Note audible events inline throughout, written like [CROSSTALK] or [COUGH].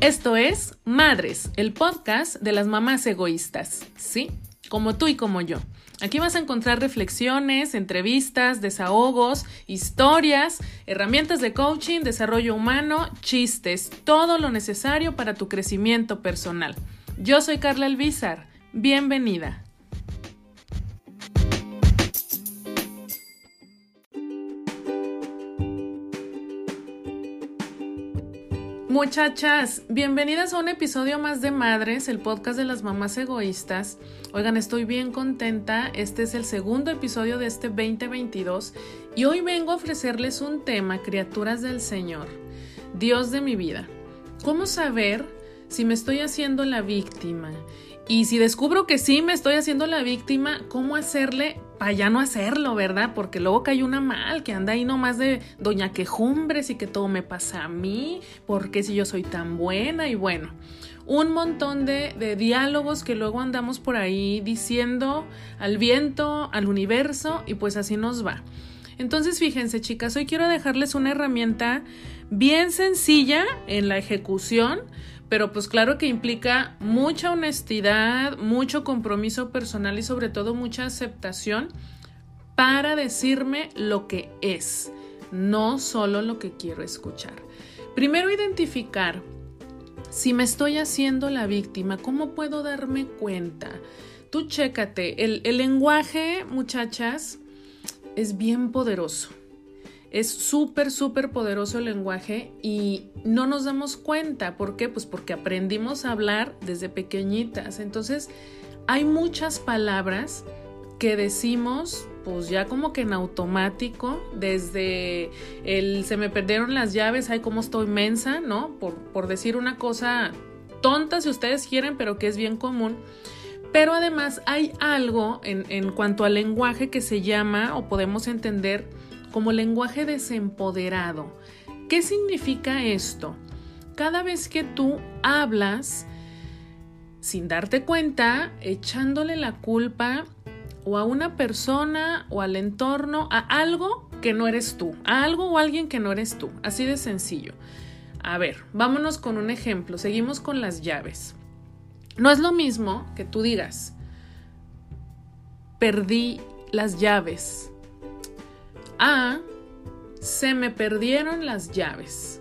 Esto es Madres, el podcast de las mamás egoístas, ¿sí? Como tú y como yo. Aquí vas a encontrar reflexiones, entrevistas, desahogos, historias, herramientas de coaching, desarrollo humano, chistes, todo lo necesario para tu crecimiento personal. Yo soy Carla Elvizar. Bienvenida. Muchachas, bienvenidas a un episodio más de Madres, el podcast de las mamás egoístas. Oigan, estoy bien contenta. Este es el segundo episodio de este 2022 y hoy vengo a ofrecerles un tema, criaturas del Señor, Dios de mi vida. ¿Cómo saber si me estoy haciendo la víctima? Y si descubro que sí me estoy haciendo la víctima, ¿cómo hacerle para ya no hacerlo, verdad? Porque luego cae una mal, que anda ahí nomás de doña quejumbres y que todo me pasa a mí, porque si yo soy tan buena y bueno, un montón de, de diálogos que luego andamos por ahí diciendo al viento, al universo y pues así nos va. Entonces fíjense chicas, hoy quiero dejarles una herramienta bien sencilla en la ejecución, pero pues claro que implica mucha honestidad, mucho compromiso personal y sobre todo mucha aceptación para decirme lo que es, no solo lo que quiero escuchar. Primero identificar si me estoy haciendo la víctima, ¿cómo puedo darme cuenta? Tú chécate, el, el lenguaje, muchachas, es bien poderoso. Es súper, súper poderoso el lenguaje y no nos damos cuenta. ¿Por qué? Pues porque aprendimos a hablar desde pequeñitas. Entonces, hay muchas palabras que decimos pues ya como que en automático, desde el se me perdieron las llaves, ay como estoy mensa, ¿no? Por, por decir una cosa tonta si ustedes quieren, pero que es bien común. Pero además hay algo en, en cuanto al lenguaje que se llama o podemos entender como lenguaje desempoderado. ¿Qué significa esto? Cada vez que tú hablas sin darte cuenta, echándole la culpa o a una persona o al entorno, a algo que no eres tú, a algo o alguien que no eres tú, así de sencillo. A ver, vámonos con un ejemplo, seguimos con las llaves. No es lo mismo que tú digas, perdí las llaves Ah, se me perdieron las llaves.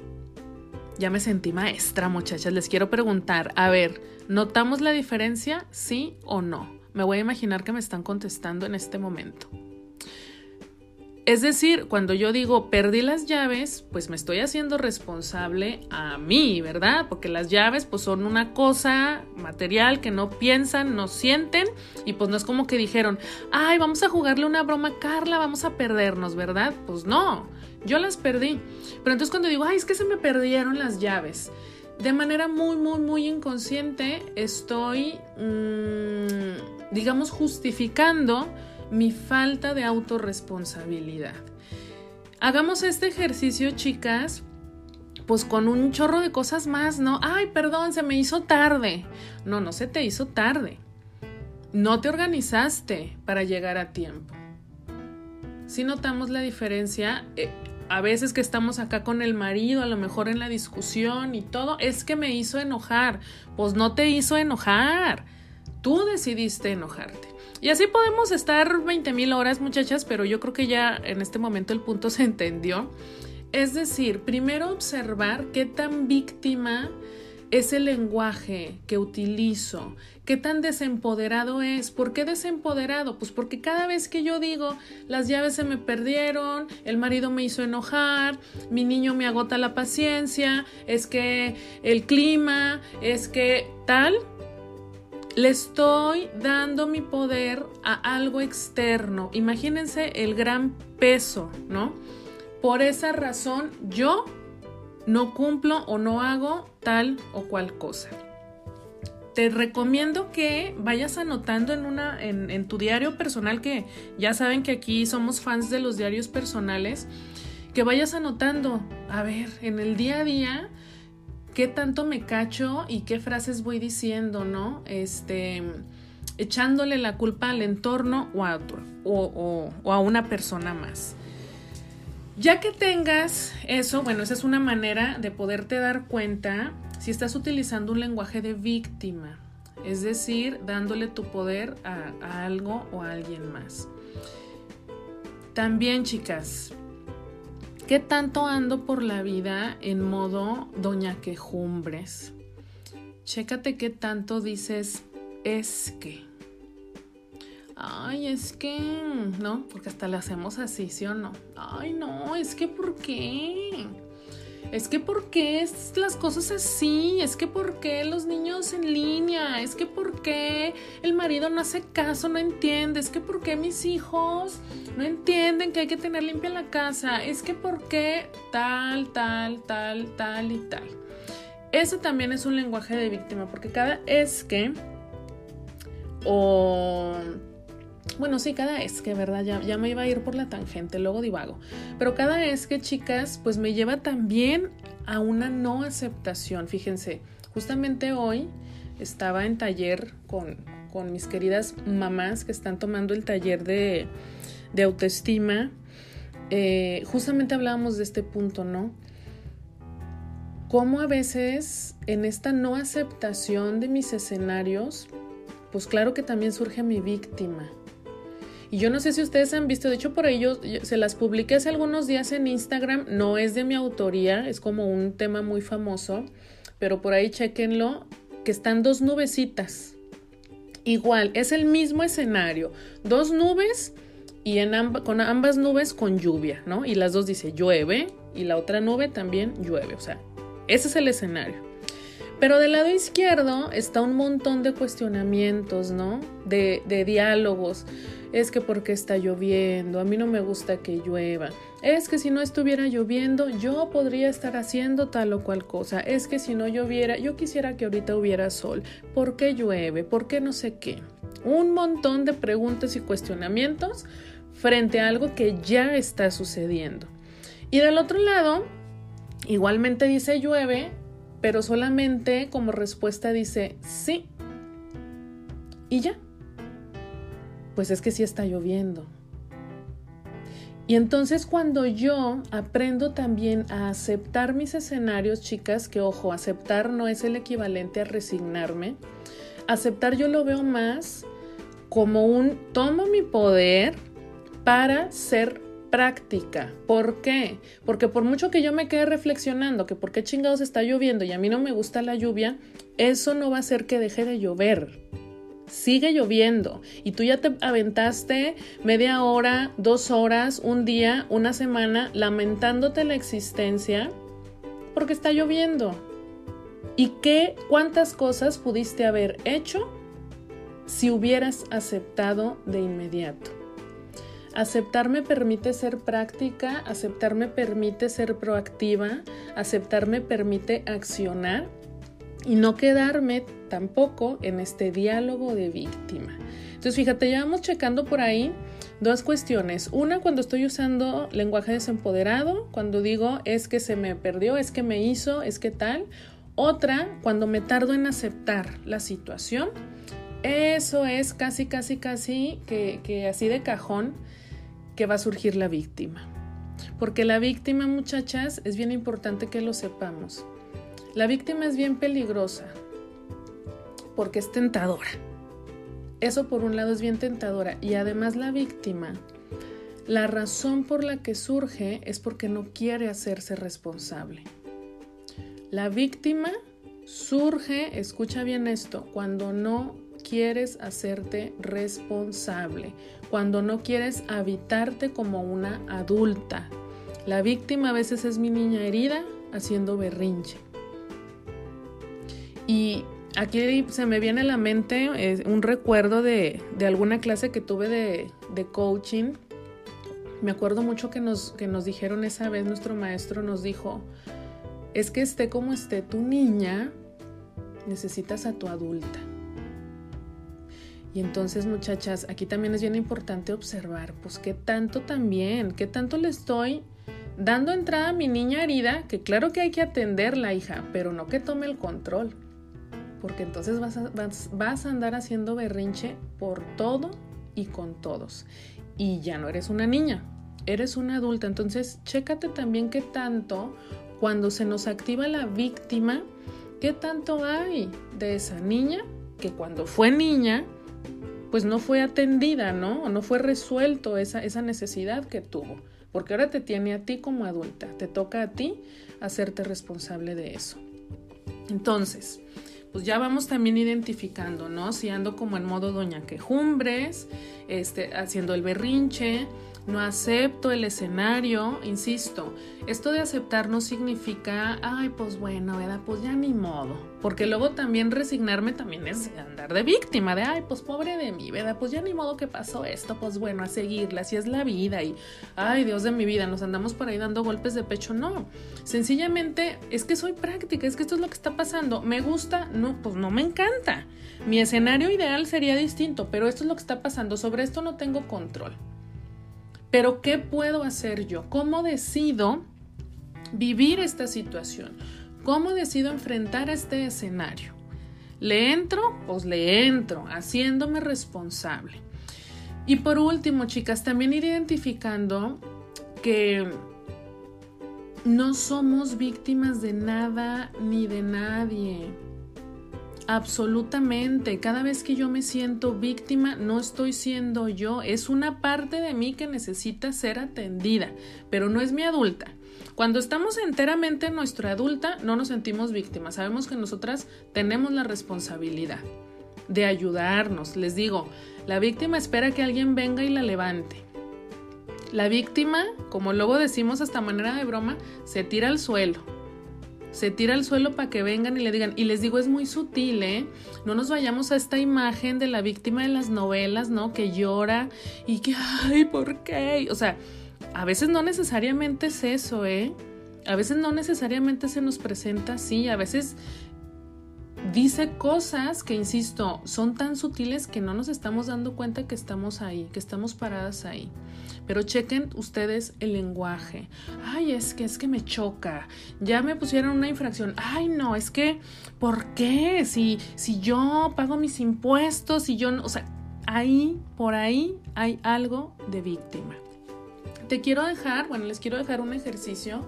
Ya me sentí maestra, muchachas. Les quiero preguntar, a ver, ¿notamos la diferencia? ¿Sí o no? Me voy a imaginar que me están contestando en este momento. Es decir, cuando yo digo perdí las llaves, pues me estoy haciendo responsable a mí, ¿verdad? Porque las llaves pues son una cosa material que no piensan, no sienten y pues no es como que dijeron, ay, vamos a jugarle una broma a Carla, vamos a perdernos, ¿verdad? Pues no, yo las perdí. Pero entonces cuando digo, ay, es que se me perdieron las llaves, de manera muy, muy, muy inconsciente estoy, mmm, digamos, justificando mi falta de autorresponsabilidad. Hagamos este ejercicio, chicas, pues con un chorro de cosas más, ¿no? Ay, perdón, se me hizo tarde. No, no se te hizo tarde. No te organizaste para llegar a tiempo. Si notamos la diferencia, eh, a veces que estamos acá con el marido, a lo mejor en la discusión y todo, es que me hizo enojar. Pues no te hizo enojar. Tú decidiste enojarte. Y así podemos estar 20 mil horas, muchachas, pero yo creo que ya en este momento el punto [LAUGHS] se entendió. Es decir, primero observar qué tan víctima es el lenguaje que utilizo, qué tan desempoderado es. ¿Por qué desempoderado? Pues porque cada vez que yo digo, las llaves se me perdieron, el marido me hizo enojar, mi niño me agota la paciencia, es que el clima, es que tal, le estoy dando mi poder a algo externo. Imagínense el gran peso, ¿no? Por esa razón yo no cumplo o no hago tal o cual cosa. Te recomiendo que vayas anotando en, una, en, en tu diario personal, que ya saben que aquí somos fans de los diarios personales, que vayas anotando, a ver, en el día a día, qué tanto me cacho y qué frases voy diciendo, ¿no? Este, echándole la culpa al entorno o a otro, o, a una persona más. Ya que tengas eso, bueno, esa es una manera de poderte dar cuenta si estás utilizando un lenguaje de víctima, es decir, dándole tu poder a, a algo o a alguien más. También, chicas, ¿qué tanto ando por la vida en modo doña quejumbres? Chécate qué tanto dices es que. Ay, es que, ¿no? Porque hasta le hacemos así, ¿sí o no? Ay, no, es que ¿por qué? Es que ¿por qué es las cosas así? Es que ¿por qué los niños en línea? Es que ¿por qué el marido no hace caso, no entiende? Es que ¿por qué mis hijos no entienden que hay que tener limpia la casa? Es que ¿por qué tal, tal, tal, tal y tal? Eso también es un lenguaje de víctima, porque cada es que o bueno, sí, cada es que, ¿verdad? Ya, me iba a ir por la tangente, luego divago. Pero cada es que, chicas, pues me lleva también a una no aceptación. Fíjense, justamente hoy estaba en taller con, con mis queridas mamás que están tomando el taller de, de autoestima. Eh, justamente hablábamos de este punto, ¿no? Cómo a veces en esta no aceptación de mis escenarios, pues claro que también surge mi víctima. Y yo no sé si ustedes han visto, de hecho por ello se las publiqué hace algunos días en Instagram, no es de mi autoría, es como un tema muy famoso, pero por ahí chequenlo, que están dos nubecitas. Igual, es el mismo escenario, dos nubes y en con ambas nubes con lluvia, ¿no? Y las dos dice llueve y la otra nube también llueve, o sea, ese es el escenario. Pero del lado izquierdo está un montón de cuestionamientos, ¿no? De, de diálogos es que porque está lloviendo, a mí no me gusta que llueva, es que si no estuviera lloviendo yo podría estar haciendo tal o cual cosa, es que si no lloviera yo quisiera que ahorita hubiera sol, ¿por qué llueve? ¿Por qué no sé qué? Un montón de preguntas y cuestionamientos frente a algo que ya está sucediendo. Y del otro lado, igualmente dice llueve, pero solamente como respuesta dice sí. Y ya pues es que sí está lloviendo. Y entonces cuando yo aprendo también a aceptar mis escenarios, chicas, que ojo, aceptar no es el equivalente a resignarme, aceptar yo lo veo más como un tomo mi poder para ser práctica. ¿Por qué? Porque por mucho que yo me quede reflexionando que por qué chingados está lloviendo y a mí no me gusta la lluvia, eso no va a hacer que deje de llover sigue lloviendo y tú ya te aventaste media hora, dos horas, un día, una semana lamentándote la existencia porque está lloviendo. ¿Y qué, cuántas cosas pudiste haber hecho si hubieras aceptado de inmediato? Aceptar me permite ser práctica, aceptar me permite ser proactiva, aceptar me permite accionar y no quedarme tampoco en este diálogo de víctima. Entonces, fíjate, ya vamos checando por ahí dos cuestiones. Una, cuando estoy usando lenguaje desempoderado, cuando digo es que se me perdió, es que me hizo, es que tal. Otra, cuando me tardo en aceptar la situación. Eso es casi, casi, casi que, que así de cajón que va a surgir la víctima. Porque la víctima, muchachas, es bien importante que lo sepamos. La víctima es bien peligrosa porque es tentadora. Eso por un lado es bien tentadora y además la víctima, la razón por la que surge es porque no quiere hacerse responsable. La víctima surge, escucha bien esto, cuando no quieres hacerte responsable, cuando no quieres habitarte como una adulta. La víctima a veces es mi niña herida haciendo berrinche. Y aquí se me viene a la mente eh, un recuerdo de, alguna clase que tuve de, coaching. Me acuerdo mucho que nos, que nos dijeron esa vez, nuestro maestro nos dijo, es que esté como esté tu niña, necesitas a tu adulta. Y entonces, muchachas, aquí también es bien importante observar, pues qué tanto también, qué tanto le estoy dando entrada a mi niña herida, que claro que hay que atenderla, hija, pero no que tome el control porque entonces vas a, vas, a andar haciendo berrinche por todo y con todos. Y ya no eres una niña, eres una adulta. Entonces, chécate también qué tanto cuando se nos activa la víctima, ¿qué tanto hay de esa niña que cuando fue niña, pues no fue atendida, ¿no? No fue resuelto esa, esa necesidad que tuvo. Porque ahora te tiene a ti como adulta, te toca a ti hacerte responsable de eso. Entonces, pues ya vamos también identificando, ¿no? Si ando como en modo doña quejumbres, este, haciendo el berrinche, no acepto el escenario, insisto, esto de aceptar no significa, ay, pues bueno. Pues ya ni modo, porque luego también resignarme también es andar de víctima, de, ay, pues pobre de mí, ¿verdad? Pues ya ni modo que pasó esto, pues bueno, a seguirla, así es la vida y, ay, Dios de mi vida, nos andamos por ahí dando golpes de pecho, no, sencillamente es que soy práctica, es que esto es lo que está pasando, me gusta, no, pues no me encanta, mi escenario ideal sería distinto, pero esto es lo que está pasando, sobre esto no tengo control. Pero ¿qué puedo hacer yo? ¿Cómo decido vivir esta situación? ¿Cómo decido enfrentar este escenario? ¿Le entro? Pues le entro, haciéndome responsable. Y por último, chicas, también ir identificando que no somos víctimas de nada ni de nadie. Absolutamente. Cada vez que yo me siento víctima, no estoy siendo yo. Es una parte de mí que necesita ser atendida, pero no es mi adulta. Cuando estamos enteramente en nuestra adulta, no nos sentimos víctimas. Sabemos que nosotras tenemos la responsabilidad de ayudarnos. Les digo, la víctima espera que alguien venga y la levante. La víctima, como luego decimos hasta manera de broma, se tira al suelo se tira al suelo para que vengan y le digan. Y les digo, es muy sutil, ¿eh? No nos vayamos a esta imagen de la víctima de las novelas, ¿no? Que llora y que, ay, ¿por qué? O sea, a veces no necesariamente es eso, ¿eh? A veces no necesariamente se nos presenta así, a veces dice cosas que, insisto, son tan sutiles que no nos estamos dando cuenta que estamos ahí, que estamos paradas ahí. Pero chequen ustedes el lenguaje. Ay, es que es que me choca. Ya me pusieron una infracción. Ay, no, es que ¿por qué? Si si yo pago mis impuestos y yo no, o sea, ahí por ahí hay algo de víctima. Te quiero dejar, bueno, les quiero dejar un ejercicio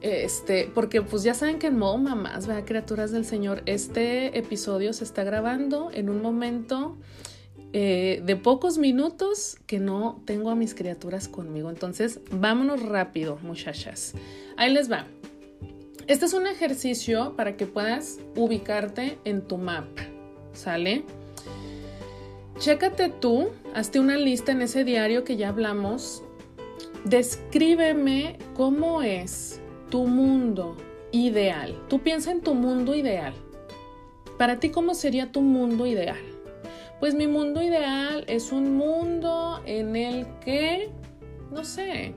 este, porque pues ya saben que en modo mamás, ¿verdad? Criaturas del Señor, este episodio se está grabando en un momento eh, de pocos minutos que no tengo a mis criaturas conmigo. Entonces, vámonos rápido, muchachas. Ahí les va. Este es un ejercicio para que puedas ubicarte en tu mapa, ¿sale? Chécate tú, hazte una lista en ese diario que ya hablamos. Descríbeme cómo es tu mundo ideal. Tú piensa en tu mundo ideal. Para ti, ¿cómo sería tu mundo ideal? Pues mi mundo ideal es un mundo en el que, no sé,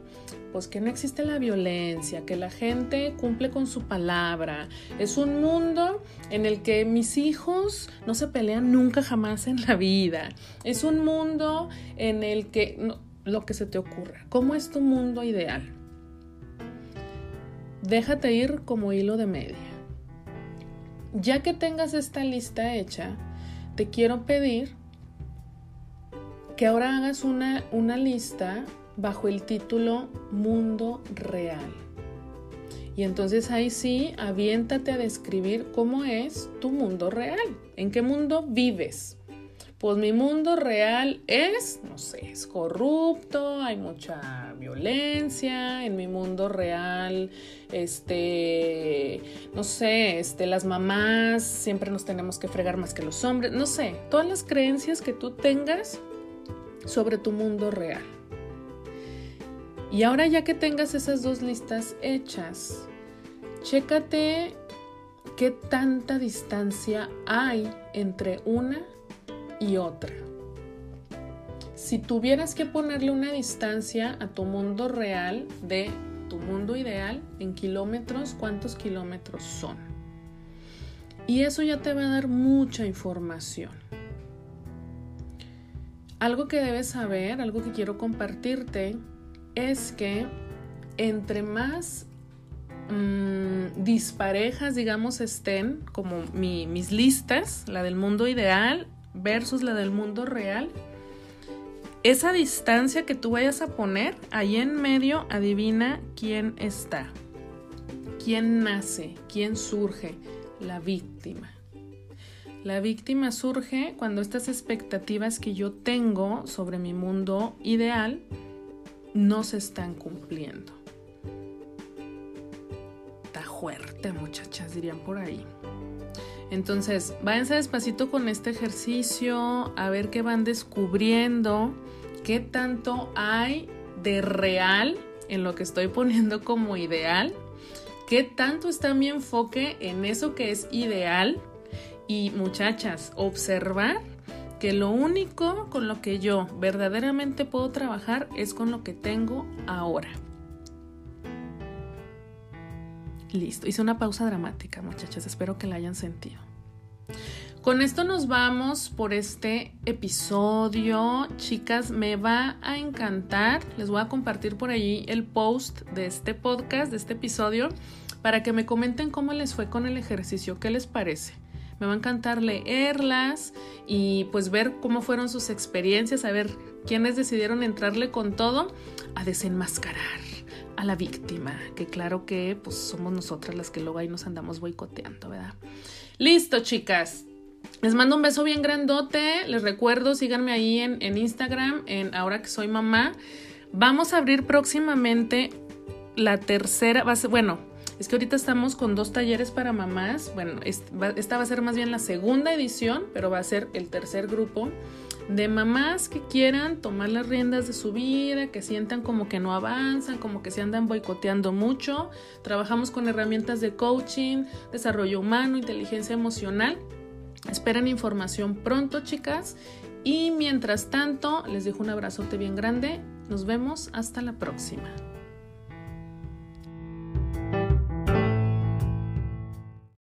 pues que no existe la violencia, que la gente cumple con su palabra. Es un mundo en el que mis hijos no se pelean nunca jamás en la vida. Es un mundo en el que lo que se te ocurra. ¿Cómo es tu mundo ideal? déjate ir como hilo de media. Ya que tengas esta lista hecha, te quiero pedir que ahora hagas una, una lista bajo el título Mundo Real. Y entonces ahí sí, aviéntate a describir cómo es tu mundo real, en qué mundo vives pues mi mundo real es, no sé, es corrupto, hay mucha violencia, en mi mundo real, este, no sé, este, las mamás siempre nos tenemos que fregar más que los hombres, no sé, todas las creencias que tú tengas sobre tu mundo real. Y ahora ya que tengas esas dos listas hechas, chécate qué tanta distancia hay entre una y otra. Si tuvieras que ponerle una distancia a tu mundo real de tu mundo ideal en kilómetros, ¿cuántos kilómetros son? Y eso ya te va a dar mucha información. Algo que debes saber, algo que quiero compartirte, es que entre más mm, disparejas, digamos, estén, como mis listas, la del mundo ideal versus la del mundo real, esa distancia que tú vayas a poner ahí en medio, adivina quién está, quién nace, quién surge, la víctima. La víctima surge cuando estas expectativas que yo tengo sobre mi mundo ideal no se están cumpliendo. Está fuerte, muchachas, dirían por ahí. Entonces, váyanse despacito con este ejercicio, a ver qué van descubriendo, qué tanto hay de real en lo que estoy poniendo como ideal, qué tanto está mi enfoque en eso que es ideal y muchachas, observar que lo único con lo que yo verdaderamente puedo trabajar es con lo que tengo ahora. Listo, hice una pausa dramática, muchachas, espero que la hayan sentido. Con esto nos vamos por este episodio. Chicas, me va a encantar. Les voy a compartir por allí el post de este podcast, de este episodio, para que me comenten cómo les fue con el ejercicio, qué les parece. Me va a encantar leerlas y pues ver cómo fueron sus experiencias, a ver quiénes decidieron entrarle con todo a desenmascarar a la víctima, que claro que pues somos nosotras las que luego ahí nos andamos boicoteando, ¿verdad? Listo, chicas. Les mando un beso bien grandote. Les recuerdo, síganme ahí en, en Instagram, en Ahora que soy mamá. Vamos a abrir próximamente la tercera, va bueno, es que ahorita estamos con dos talleres para mamás. Bueno, esta va a ser más bien la segunda edición, pero va a ser el tercer grupo de mamás que quieran tomar las riendas de su vida, que sientan como que no avanzan, como que se andan boicoteando mucho. Trabajamos con herramientas de coaching, desarrollo humano, inteligencia emocional. Esperan información pronto, chicas. Y mientras tanto, les dejo un abrazote bien grande. Nos vemos hasta la próxima.